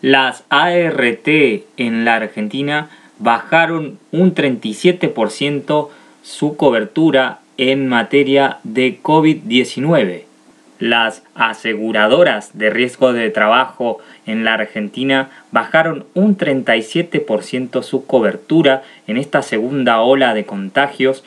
Las ART en la Argentina bajaron un 37% su cobertura en materia de COVID-19. Las aseguradoras de riesgo de trabajo en la Argentina bajaron un 37% su cobertura en esta segunda ola de contagios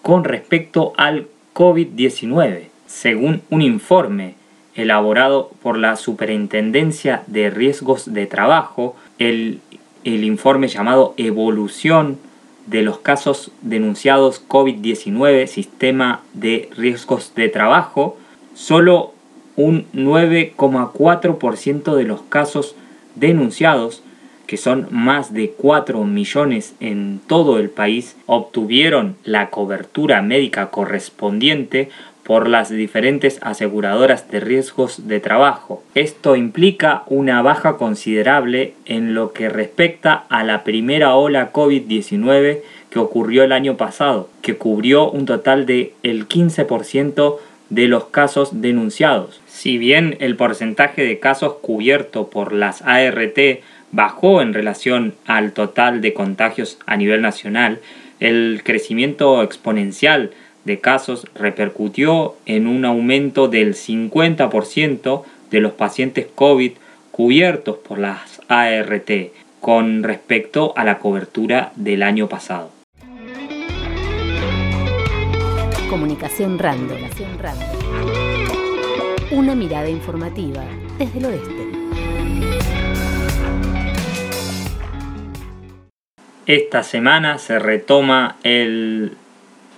con respecto al COVID-19, según un informe elaborado por la Superintendencia de Riesgos de Trabajo, el, el informe llamado Evolución de los casos denunciados COVID-19, Sistema de Riesgos de Trabajo, solo un 9,4% de los casos denunciados, que son más de 4 millones en todo el país, obtuvieron la cobertura médica correspondiente por las diferentes aseguradoras de riesgos de trabajo. Esto implica una baja considerable en lo que respecta a la primera ola COVID-19 que ocurrió el año pasado, que cubrió un total de el 15% de los casos denunciados. Si bien el porcentaje de casos cubierto por las ART bajó en relación al total de contagios a nivel nacional, el crecimiento exponencial de casos repercutió en un aumento del 50% de los pacientes COVID cubiertos por las ART con respecto a la cobertura del año pasado. Comunicación Random. Una mirada informativa desde el oeste. Esta semana se retoma el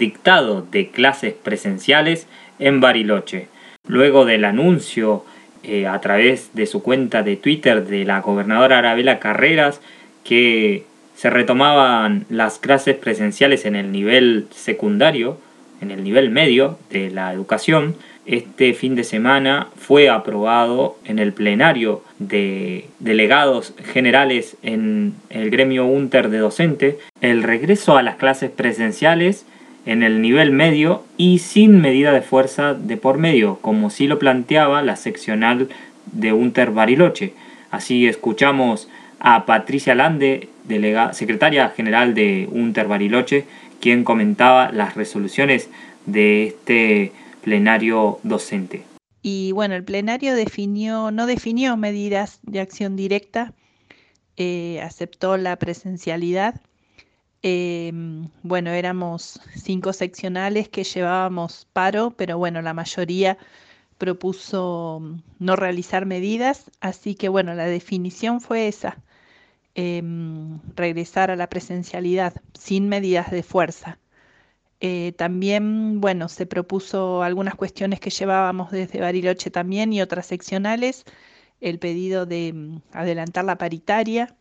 dictado de clases presenciales en Bariloche. Luego del anuncio eh, a través de su cuenta de Twitter de la gobernadora Arabela Carreras que se retomaban las clases presenciales en el nivel secundario, en el nivel medio de la educación, este fin de semana fue aprobado en el plenario de delegados generales en el gremio UNTER de docente el regreso a las clases presenciales en el nivel medio y sin medida de fuerza de por medio, como sí lo planteaba la seccional de Unter Bariloche. Así escuchamos a Patricia Lande, secretaria general de Unter Bariloche, quien comentaba las resoluciones de este plenario docente. Y bueno, el plenario definió, no definió medidas de acción directa, eh, aceptó la presencialidad Em, bueno, éramos cinco seccionales que llevábamos paro, pero bueno, la mayoría propuso mm, no realizar medidas, así que bueno, la definición fue esa, em, regresar a la presencialidad sin medidas de fuerza. Eh, también, bueno, se propuso algunas cuestiones que llevábamos desde Bariloche también y otras seccionales, el pedido de mm, adelantar la paritaria,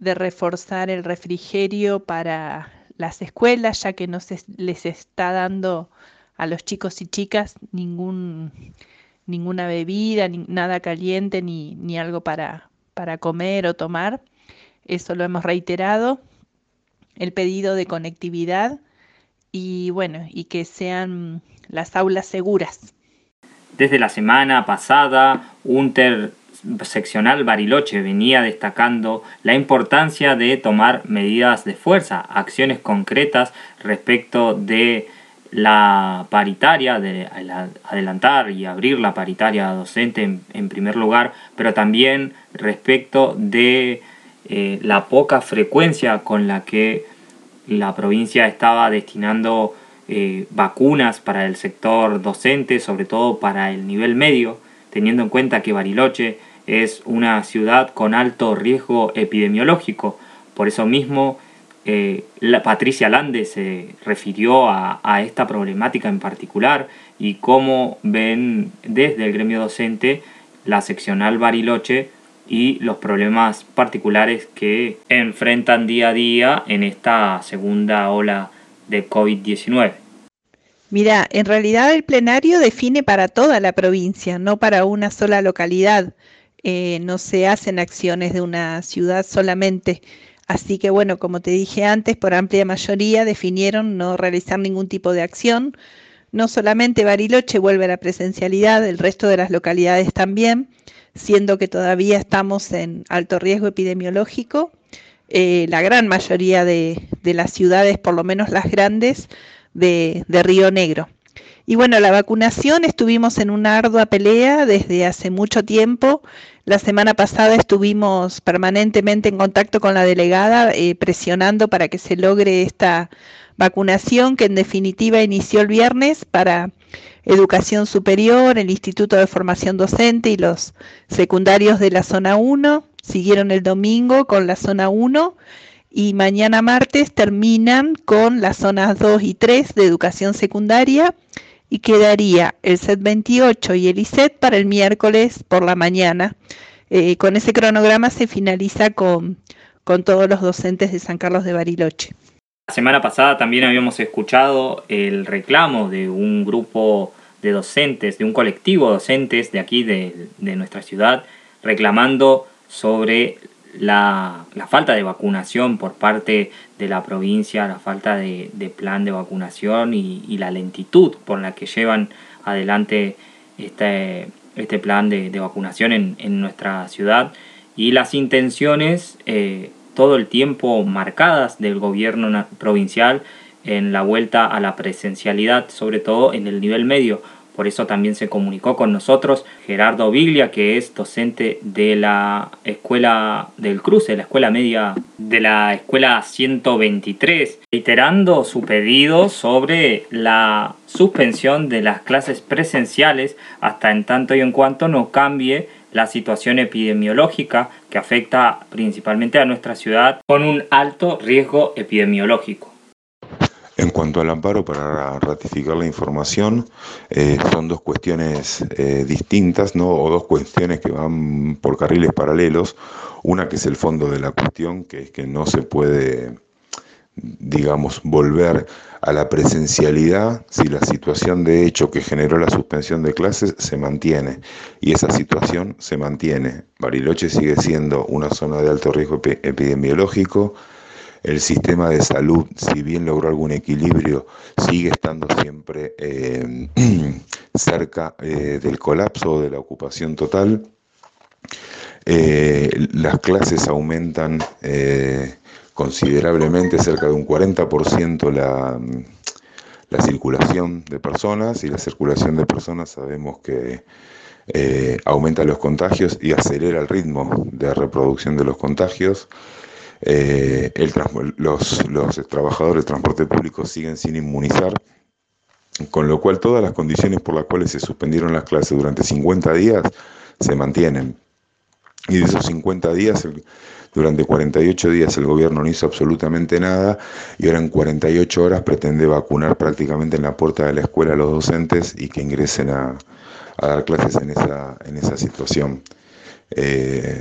de reforzar el refrigerio para las escuelas, ya que no se les está dando a los chicos y chicas ningún, ninguna bebida, ni, nada caliente, ni, ni algo para, para comer o tomar. Eso lo hemos reiterado. El pedido de conectividad y bueno, y que sean las aulas seguras. Desde la semana pasada, UNTER seccional Bariloche venía destacando la importancia de tomar medidas de fuerza, acciones concretas respecto de la paritaria, de adelantar y abrir la paritaria docente en, primer lugar, pero también respecto de eh, la poca frecuencia con la que la provincia estaba destinando eh, vacunas para el sector docente, sobre todo para el nivel medio, teniendo en cuenta que Bariloche es una ciudad con alto riesgo epidemiológico. Por eso mismo, eh, la Patricia Lande se refirió a, esta problemática en particular y cómo ven desde el gremio docente la seccional Bariloche y los problemas particulares que enfrentan día a día en esta segunda ola de COVID-19. Mira, en realidad el plenario define para toda la provincia, no para una sola localidad. Eh, no se hacen acciones de una ciudad solamente. Así que bueno, como te dije antes, por amplia mayoría definieron no realizar ningún tipo de acción. No solamente Bariloche vuelve a la presencialidad, el resto de las localidades también. siendo que todavía estamos en alto riesgo epidemiológico. Eh, la gran mayoría de, las ciudades, por lo menos las grandes, de, de Río Negro. Y bueno, la vacunación estuvimos en una ardua pelea desde hace mucho tiempo. La semana pasada estuvimos permanentemente en contacto con la delegada, eh, presionando para que se logre esta vacunación que en definitiva inició el viernes para educación superior, el Instituto de Formación Docente y los secundarios de la zona 1. Siguieron el domingo con la zona 1 y mañana martes terminan con las zonas 2 y 3 de educación secundaria y quedaría el set 28 y el ISET para el miércoles por la mañana. Eh, con ese cronograma se finaliza con, con todos los docentes de San Carlos de Bariloche. La semana pasada también habíamos escuchado el reclamo de un grupo de docentes, de un colectivo de docentes de aquí, de, de nuestra ciudad, reclamando sobre la, falta de vacunación por parte de la provincia, la falta de, plan de vacunación y, la lentitud por la que llevan adelante este, este plan de, vacunación en, nuestra ciudad y las intenciones eh, todo el tiempo marcadas del gobierno provincial en la vuelta a la presencialidad, sobre todo en el nivel medio por eso también se comunicó con nosotros Gerardo Biglia, que es docente de la Escuela del Cruce, la Escuela Media de la Escuela 123, reiterando su pedido sobre la suspensión de las clases presenciales hasta en tanto y en cuanto no cambie la situación epidemiológica que afecta principalmente a nuestra ciudad con un alto riesgo epidemiológico. En cuanto al amparo para ratificar la información, eh, son dos cuestiones eh, distintas, ¿no? o dos cuestiones que van por carriles paralelos. Una que es el fondo de la cuestión, que es que no se puede, digamos, volver a la presencialidad si la situación de hecho que generó la suspensión de clases se mantiene. Y esa situación se mantiene. Bariloche sigue siendo una zona de alto riesgo epidemiológico el sistema de salud, si bien logró algún equilibrio, sigue estando siempre eh, cerca eh, del colapso o de la ocupación total. Eh, las clases aumentan considerablemente, cerca de un 40% la, la circulación de personas y la circulación de personas sabemos que aumenta los contagios y acelera el ritmo de reproducción de los contagios. Eh, los, trabajadores de transporte público siguen sin inmunizar, con lo cual todas las condiciones por las cuales se suspendieron las clases durante 50 días se mantienen. Y de esos 50 días, durante 48 días el gobierno no hizo absolutamente nada y ahora en 48 horas pretende vacunar prácticamente en la puerta de la escuela a los docentes y que ingresen a, dar clases en esa, en esa situación. Eh,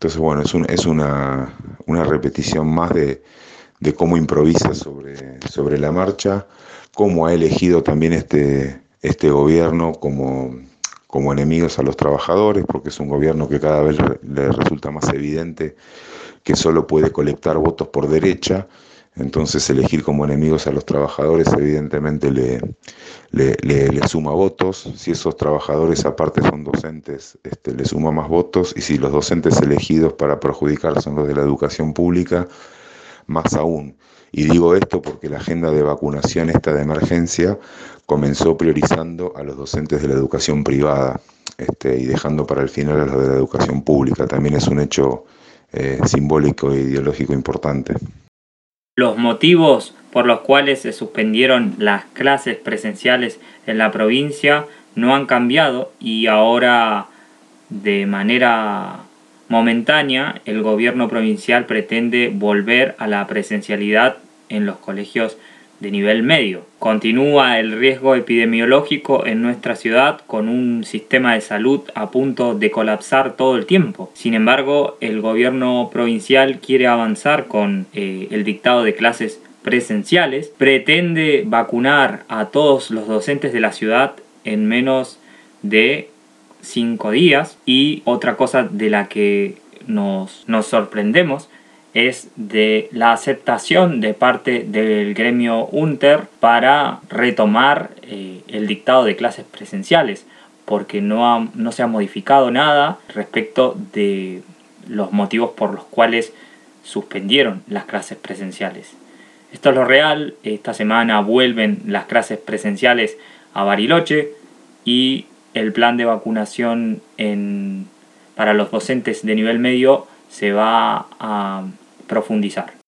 entonces, bueno, es, es una, repetición más de, cómo improvisa sobre, sobre la marcha, cómo ha elegido también este, este gobierno como, como enemigos a los trabajadores, porque es un gobierno que cada vez le resulta más evidente que solo puede colectar votos por derecha entonces elegir como enemigos a los trabajadores evidentemente le, le, suma votos. Si esos trabajadores aparte son docentes, este, le suma más votos. Y si los docentes elegidos para perjudicar son los de la educación pública, más aún. Y digo esto porque la agenda de vacunación esta de emergencia comenzó priorizando a los docentes de la educación privada este, y dejando para el final a los de la educación pública. También es un hecho eh, simbólico e ideológico importante. Los motivos por los cuales se suspendieron las clases presenciales en la provincia no han cambiado y ahora de manera momentánea el gobierno provincial pretende volver a la presencialidad en los colegios de nivel medio. Continúa el riesgo epidemiológico en nuestra ciudad con un sistema de salud a punto de colapsar todo el tiempo. Sin embargo, el gobierno provincial quiere avanzar con eh, el dictado de clases presenciales, pretende vacunar a todos los docentes de la ciudad en menos de cinco días y otra cosa de la que nos, nos sorprendemos es de la aceptación de parte del gremio UNTER para retomar eh, el dictado de clases presenciales, porque no, no se ha modificado nada respecto de los motivos por los cuales suspendieron las clases presenciales. Esto es lo real, esta semana vuelven las clases presenciales a Bariloche y el plan de vacunación para los docentes de nivel medio se va a profundizar.